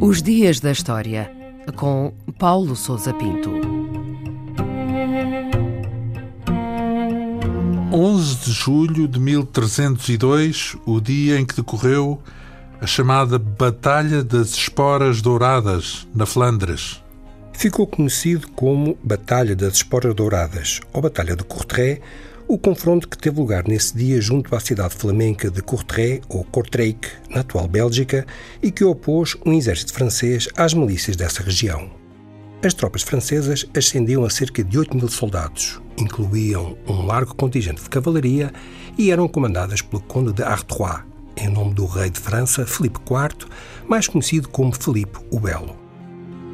Os Dias da História, com Paulo Souza Pinto. 11 de julho de 1302, o dia em que decorreu a chamada Batalha das Esporas Douradas, na Flandres. Ficou conhecido como Batalha das Esporas Douradas ou Batalha de Courtrai, o confronto que teve lugar nesse dia junto à cidade flamenca de Courtrai, ou Kortrijk, na atual Bélgica, e que opôs um exército francês às milícias dessa região. As tropas francesas ascendiam a cerca de 8 mil soldados, incluíam um largo contingente de cavalaria e eram comandadas pelo conde de Artois, em nome do rei de França, Filipe IV, mais conhecido como Filipe o Belo.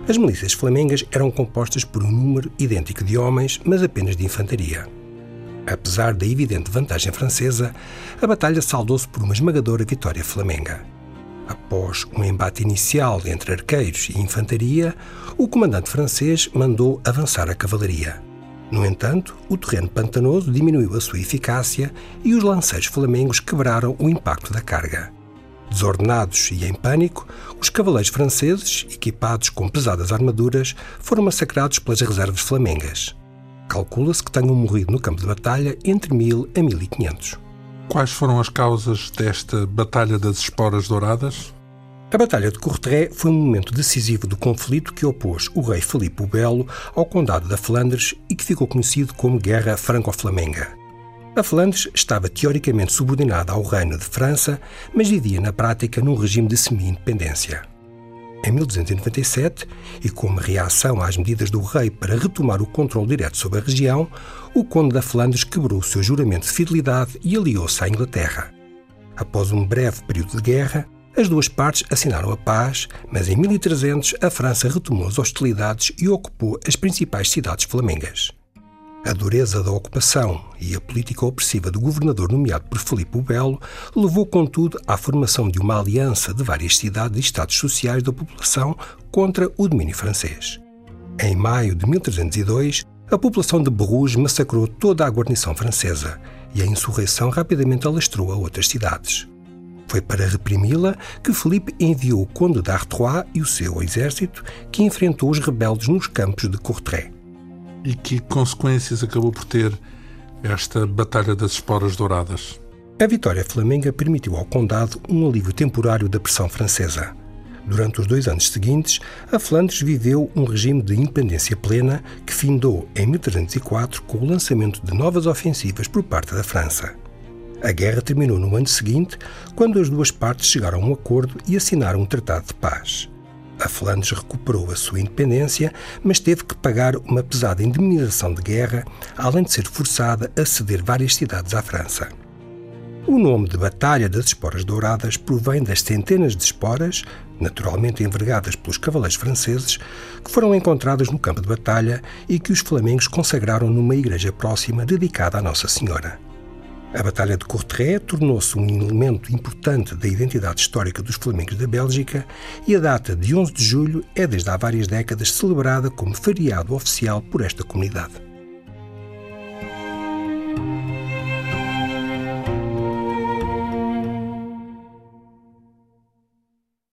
As milícias flamengas eram compostas por um número idêntico de homens, mas apenas de infantaria. Apesar da evidente vantagem francesa, a batalha saldou-se por uma esmagadora vitória flamenga. Após um embate inicial entre arqueiros e infantaria, o comandante francês mandou avançar a cavalaria. No entanto, o terreno pantanoso diminuiu a sua eficácia e os lanceiros flamengos quebraram o impacto da carga. Desordenados e em pânico, os cavaleiros franceses, equipados com pesadas armaduras, foram massacrados pelas reservas flamengas. Calcula-se que tenham morrido no campo de batalha entre 1000 a 1500. Quais foram as causas desta Batalha das Esporas Douradas? A Batalha de Courtrai foi um momento decisivo do conflito que opôs o rei Filipe o Belo ao Condado da Flandres e que ficou conhecido como Guerra Franco-Flamenga. A Flandres estava teoricamente subordinada ao Reino de França, mas vivia na prática num regime de semi-independência. Em 1297, e como reação às medidas do rei para retomar o controle direto sobre a região, o Conde da Flandres quebrou o seu juramento de fidelidade e aliou-se à Inglaterra. Após um breve período de guerra, as duas partes assinaram a paz, mas em 1300 a França retomou as hostilidades e ocupou as principais cidades flamengas. A dureza da ocupação e a política opressiva do governador nomeado por Filipe o Belo levou, contudo, à formação de uma aliança de várias cidades e estados sociais da população contra o domínio francês. Em maio de 1302, a população de Bruges massacrou toda a guarnição francesa e a insurreição rapidamente alastrou a outras cidades. Foi para reprimi-la que Filipe enviou o conde d'Artois e o seu exército, que enfrentou os rebeldes nos campos de Courtrai e que consequências acabou por ter esta Batalha das Esporas Douradas? A vitória flamenga permitiu ao condado um alívio temporário da pressão francesa. Durante os dois anos seguintes, a Flandres viveu um regime de independência plena que findou em 1304 com o lançamento de novas ofensivas por parte da França. A guerra terminou no ano seguinte, quando as duas partes chegaram a um acordo e assinaram um tratado de paz. A Flandres recuperou a sua independência, mas teve que pagar uma pesada indemnização de guerra, além de ser forçada a ceder várias cidades à França. O nome de Batalha das Esporas Douradas provém das centenas de esporas, naturalmente envergadas pelos cavaleiros franceses, que foram encontradas no campo de batalha e que os flamengos consagraram numa igreja próxima dedicada à Nossa Senhora. A Batalha de Courtrai tornou-se um elemento importante da identidade histórica dos Flamengos da Bélgica e a data de 11 de julho é desde há várias décadas celebrada como feriado oficial por esta comunidade.